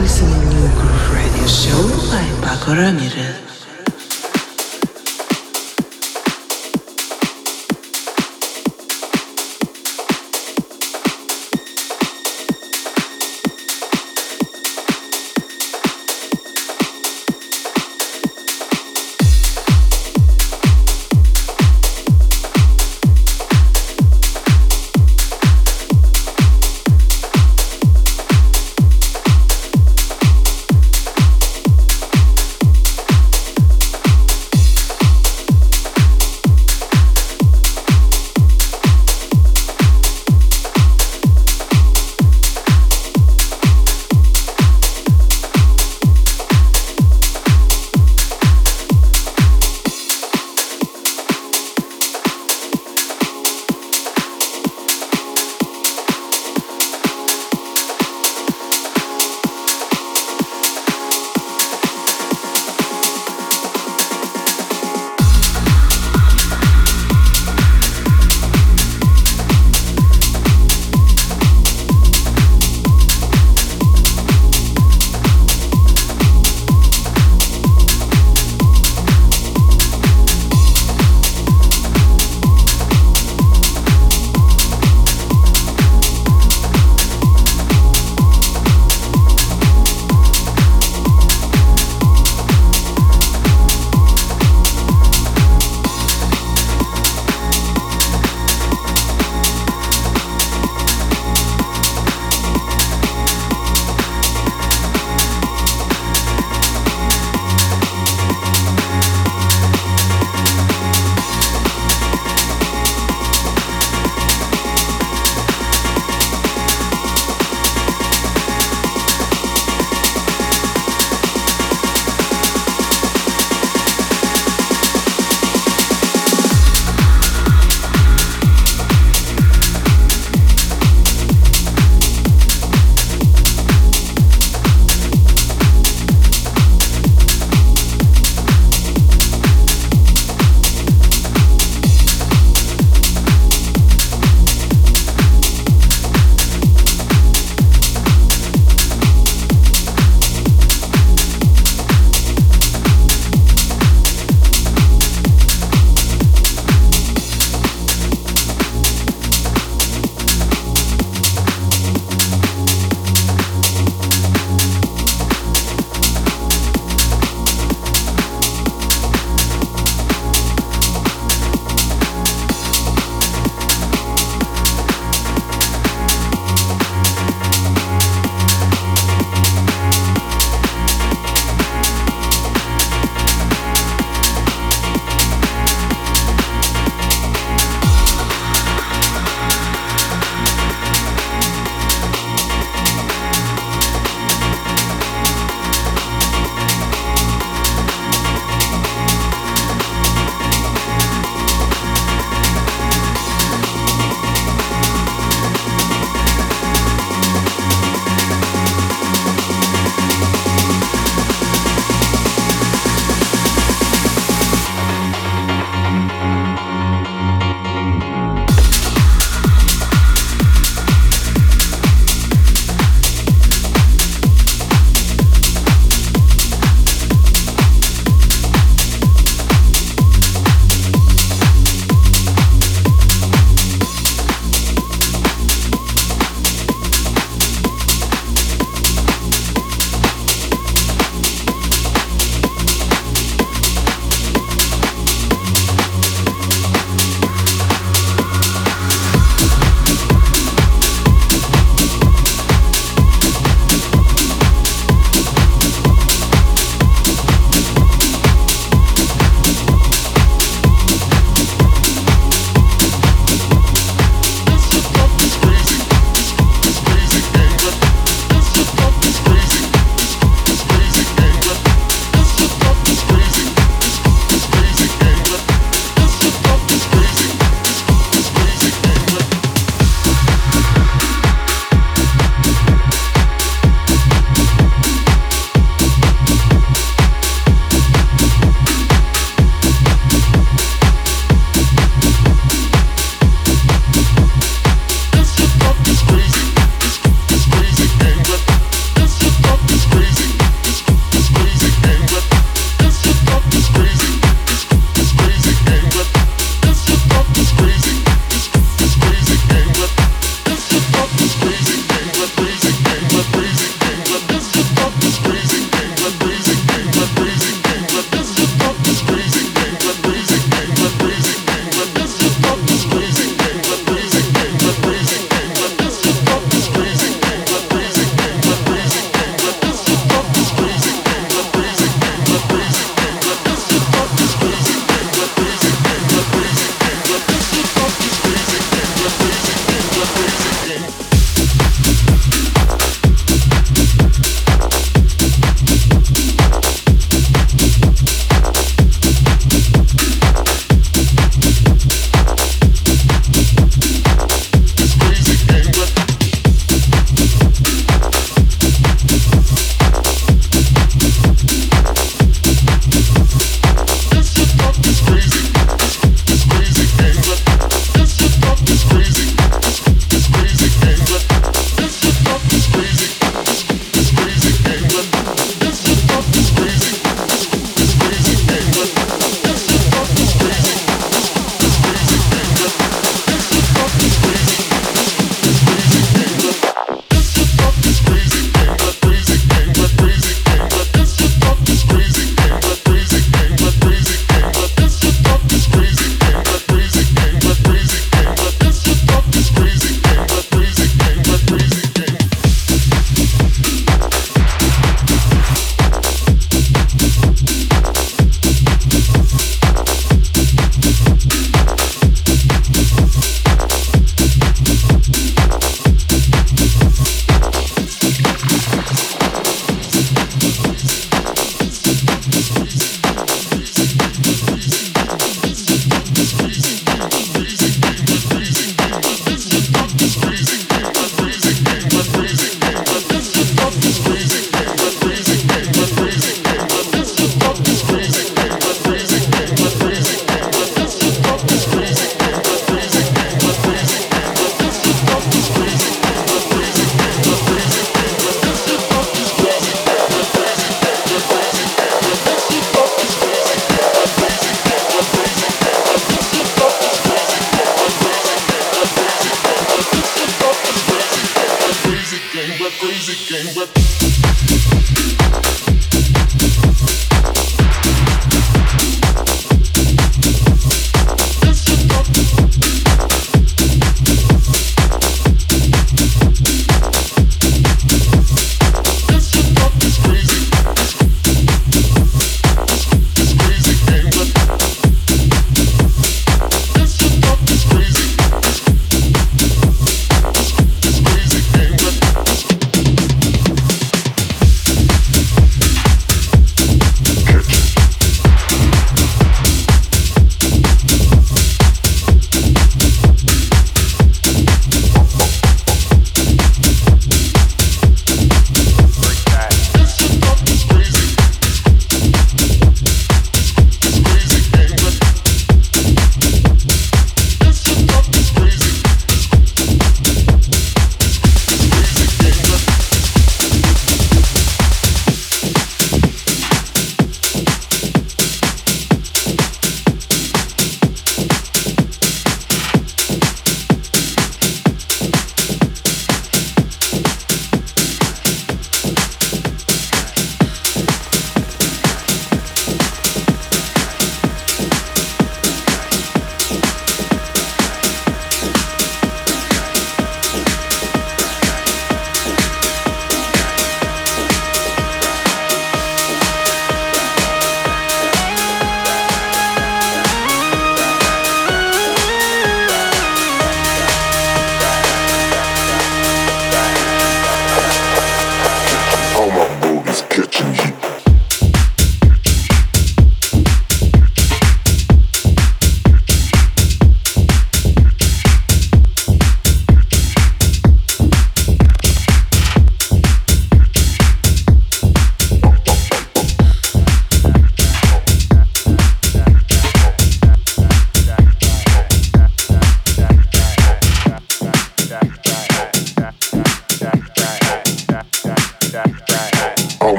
listening New Groove Radio Show by Pako Ramirez.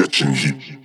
catching heat.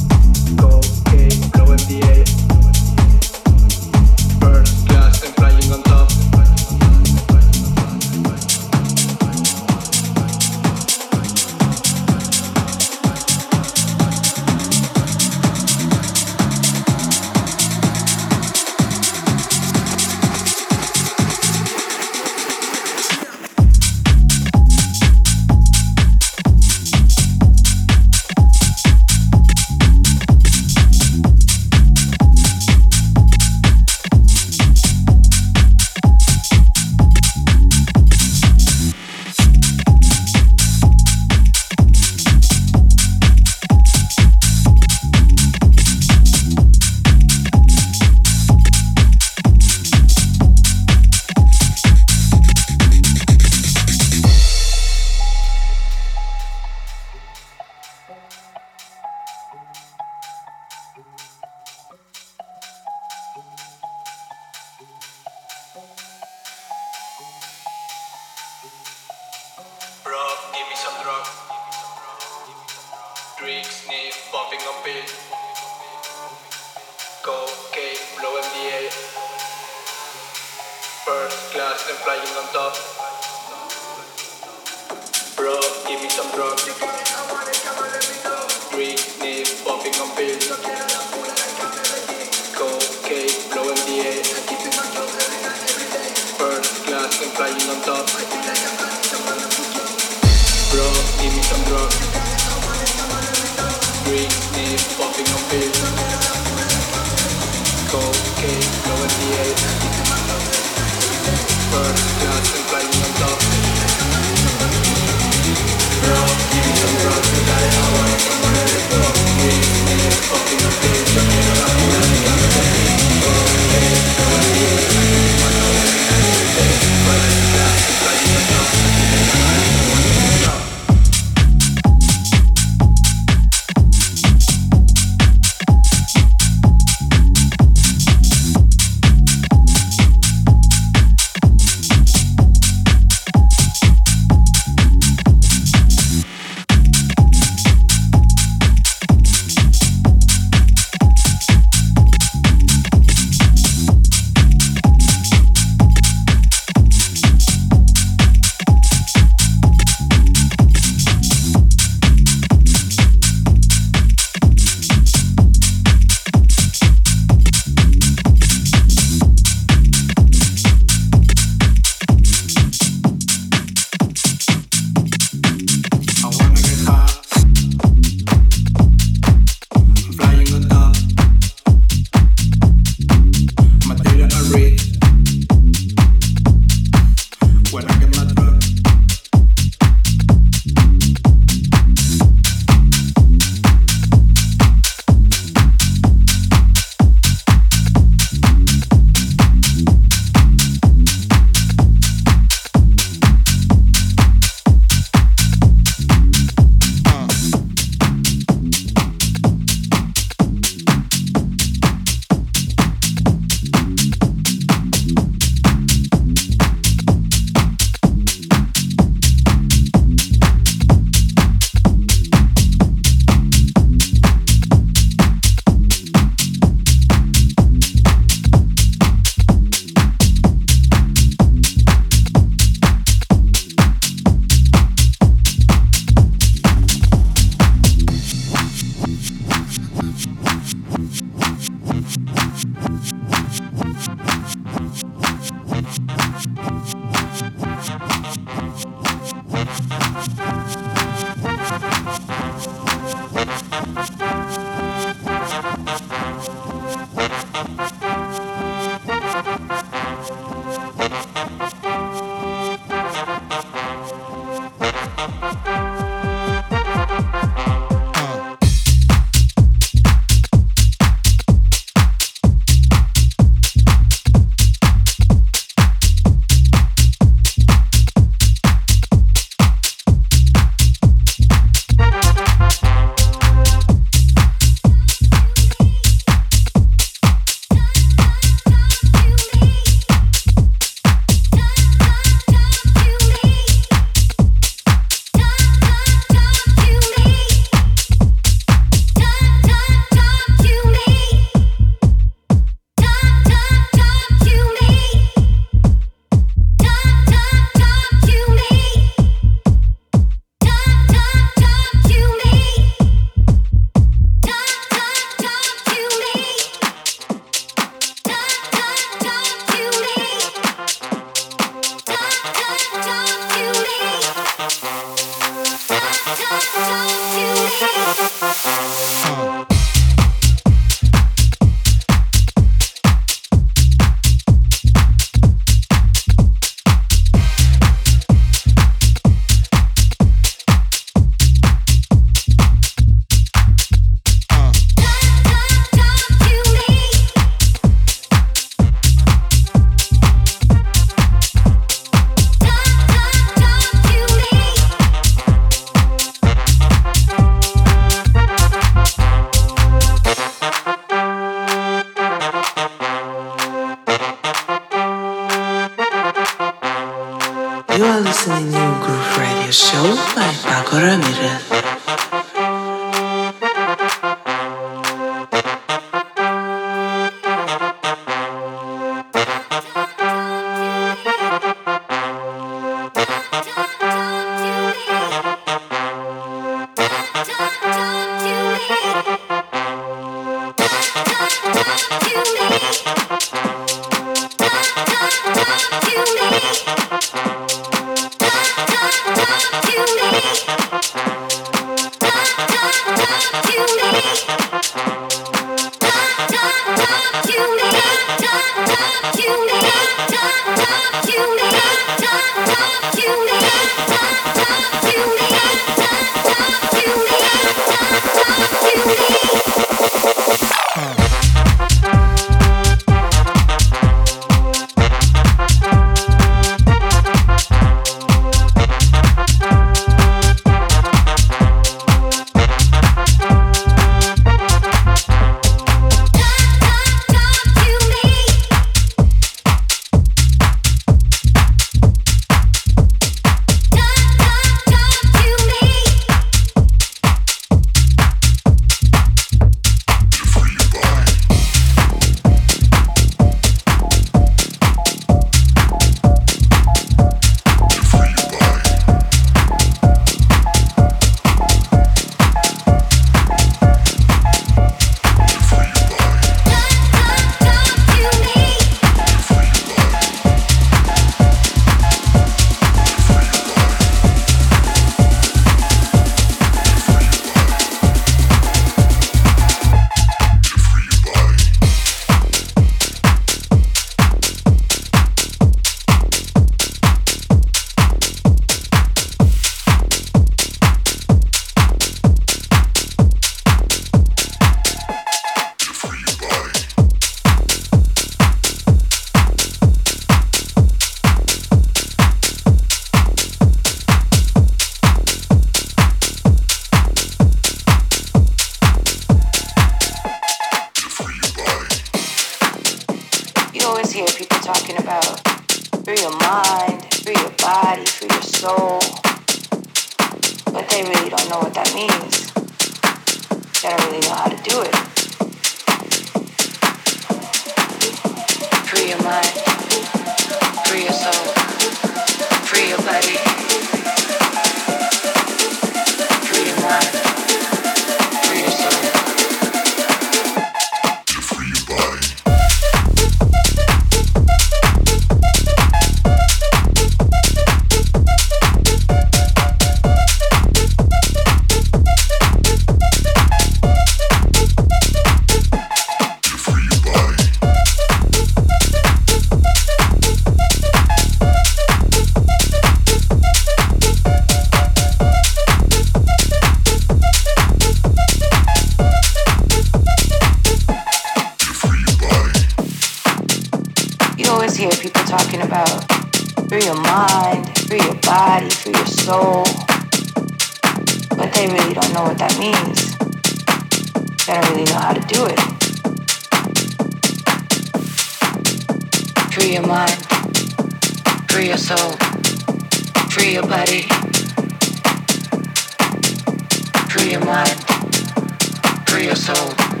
Your soul.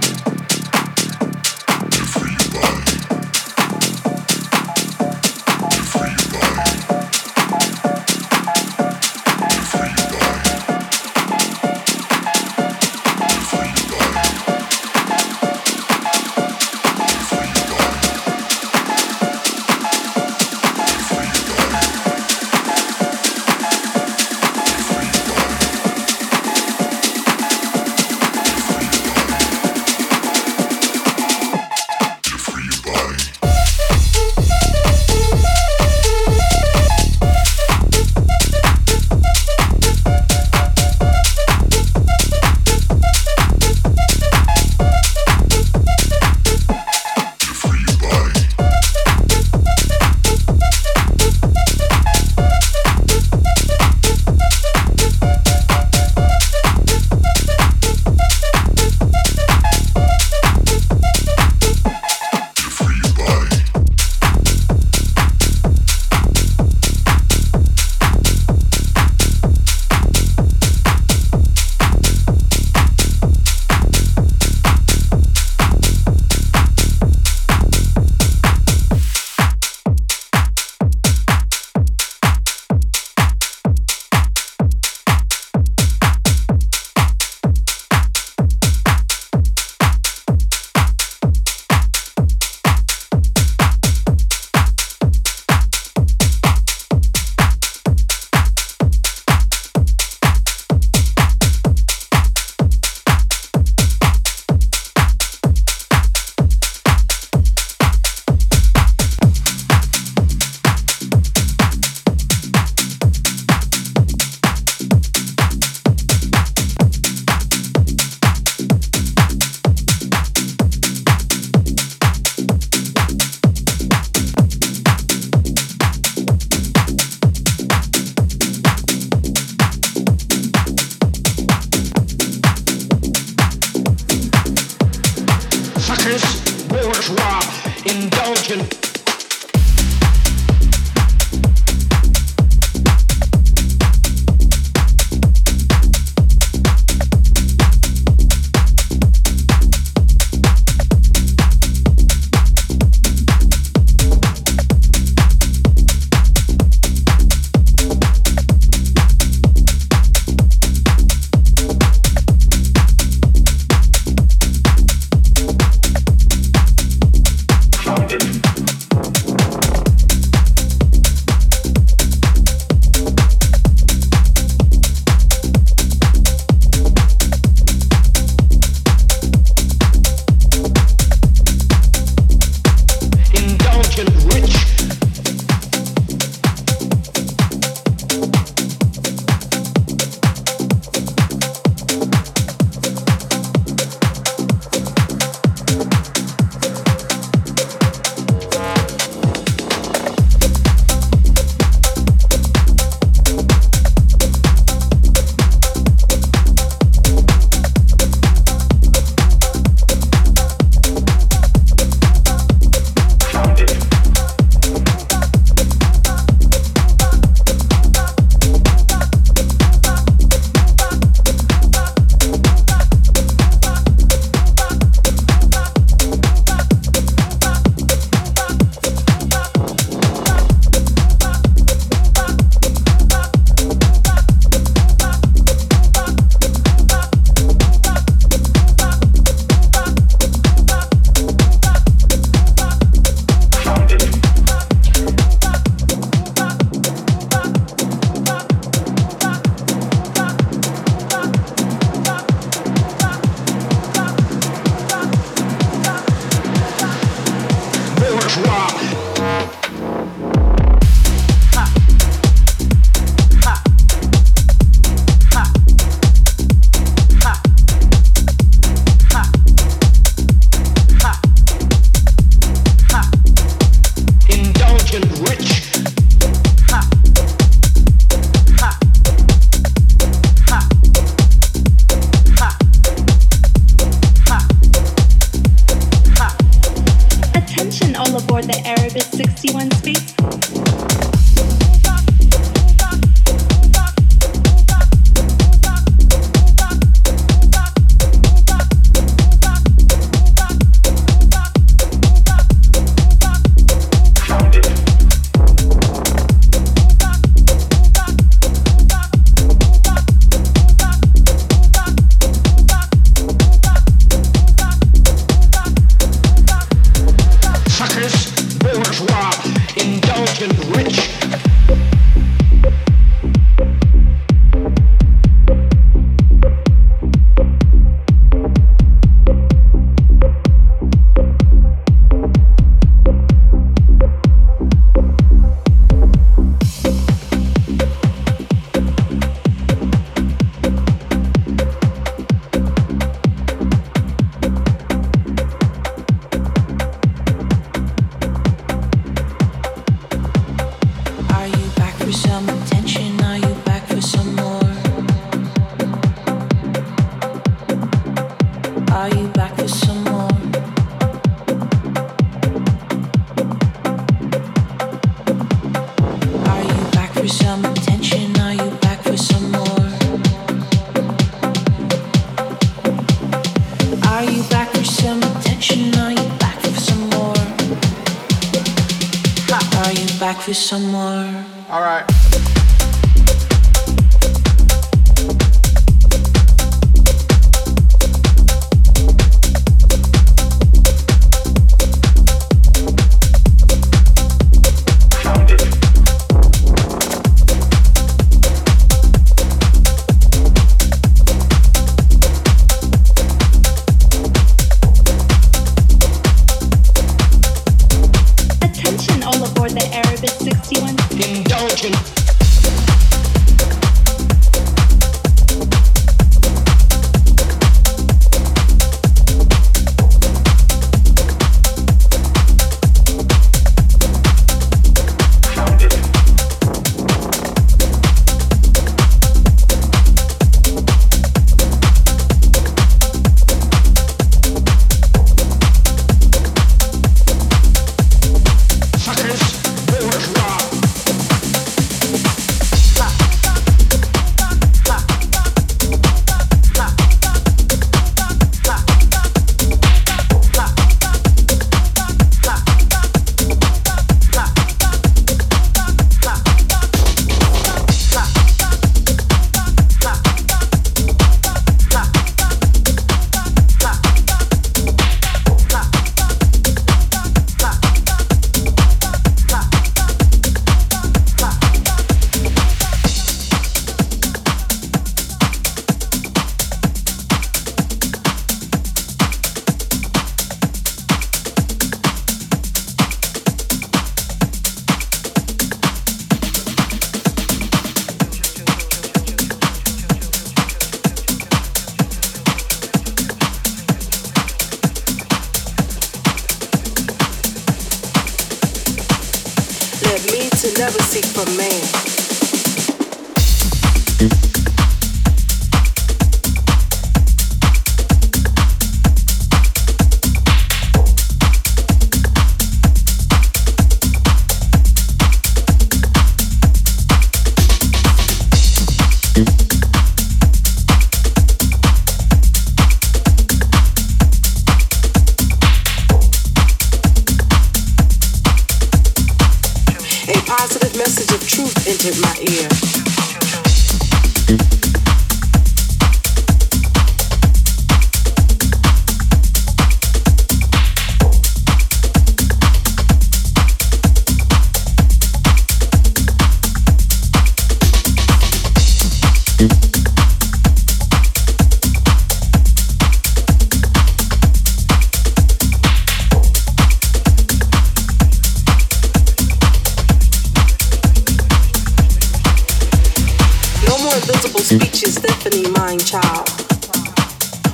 invisible speech is deafening mind, child.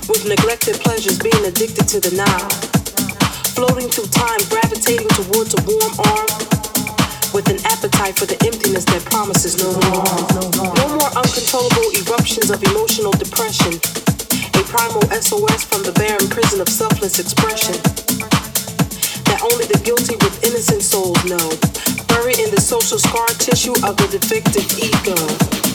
With neglected pleasures, being addicted to the now. Floating through time, gravitating towards a warm arm. With an appetite for the emptiness that promises no more. No more uncontrollable eruptions of emotional depression. A primal SOS from the barren prison of selfless expression. That only the guilty with innocent souls know. Buried in the social scar tissue of the defective ego.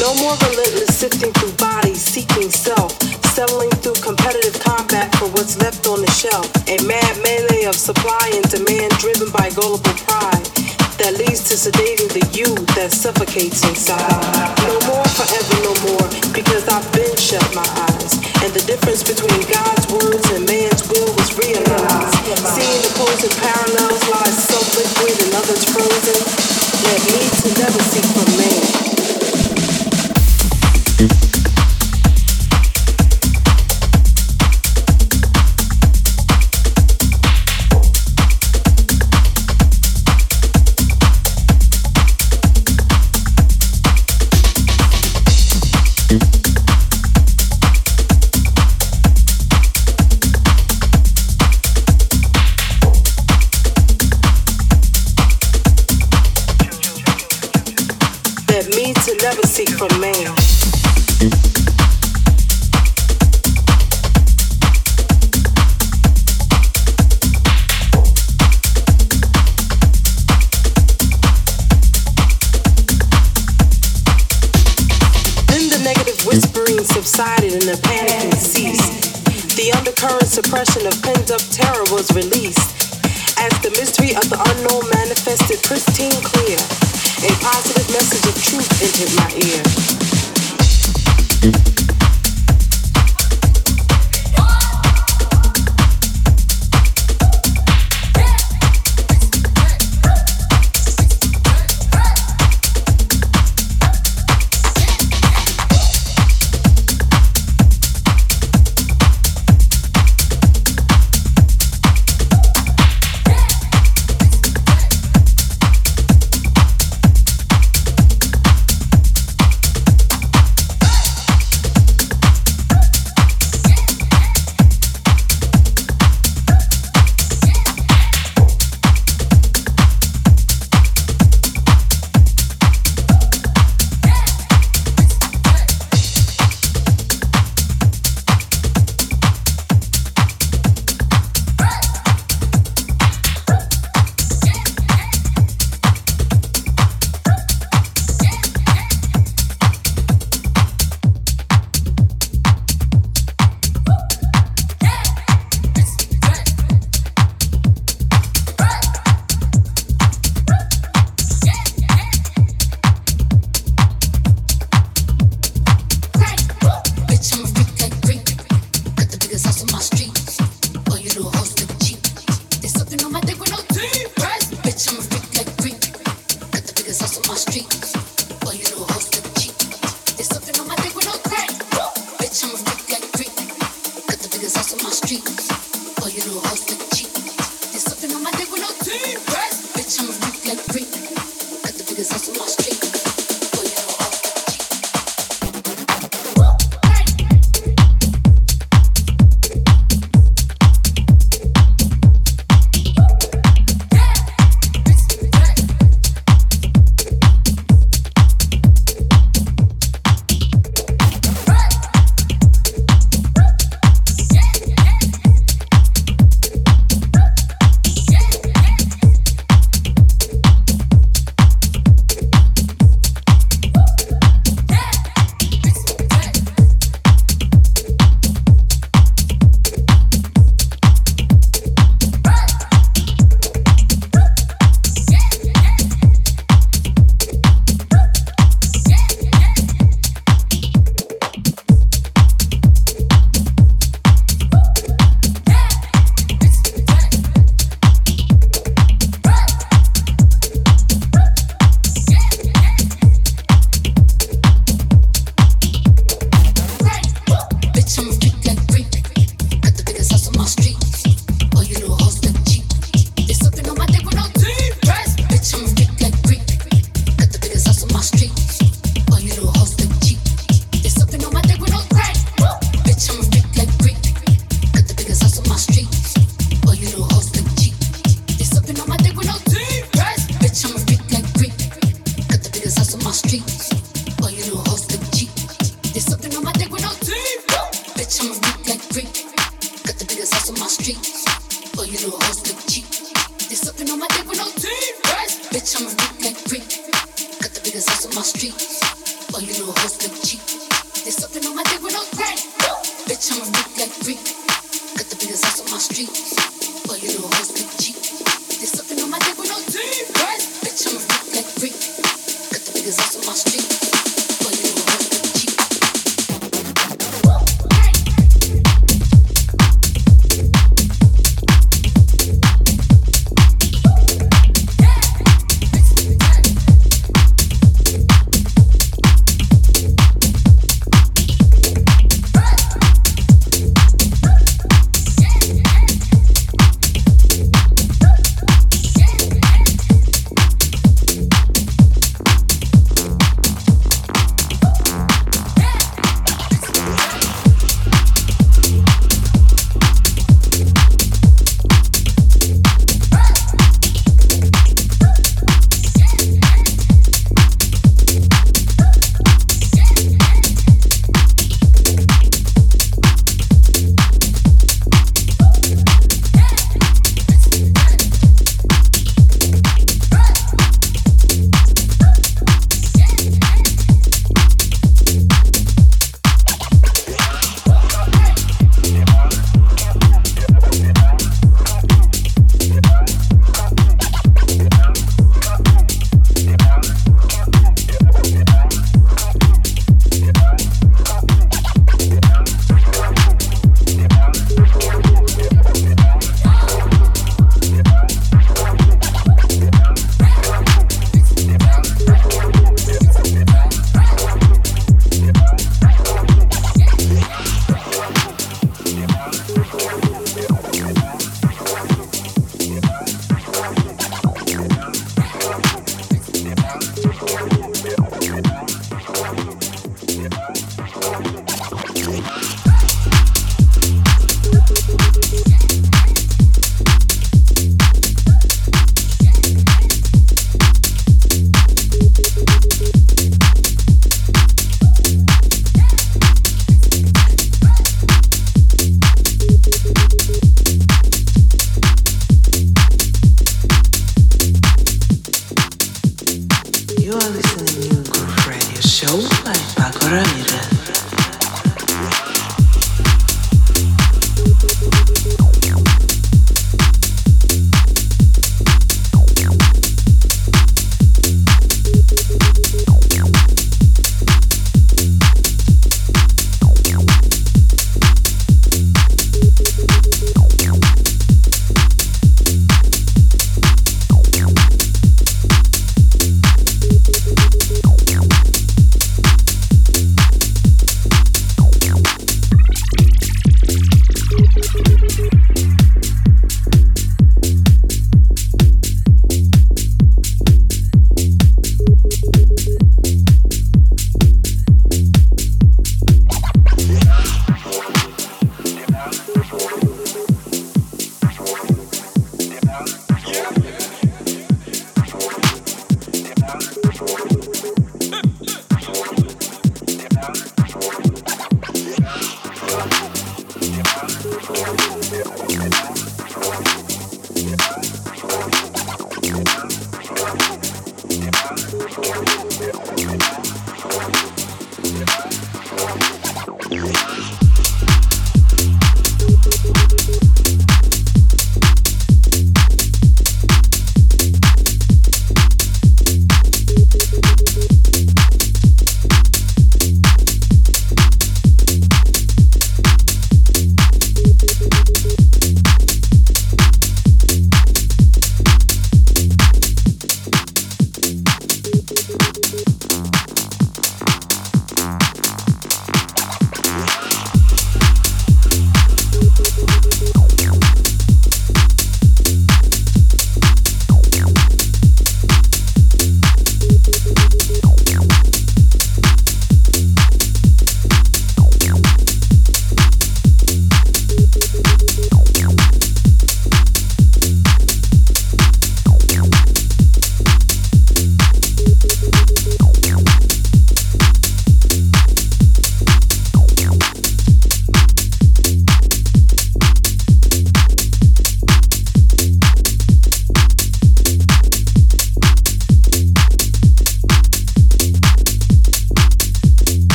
No more relentless sifting through bodies, seeking self, settling through competitive combat for what's left on the shelf. A mad melee of supply and demand driven by gullible pride that leads to sedating the you that suffocates inside. No more forever, no more, because I've been shut my eyes. And the difference between God's words and man's will was realized. Seeing the opposing parallels lies some liquid and others frozen, that need to never seek from man thank you Current suppression of pent up terror was released, as the mystery of the unknown manifested pristine clear, a positive message of truth entered my ear. lost dreams.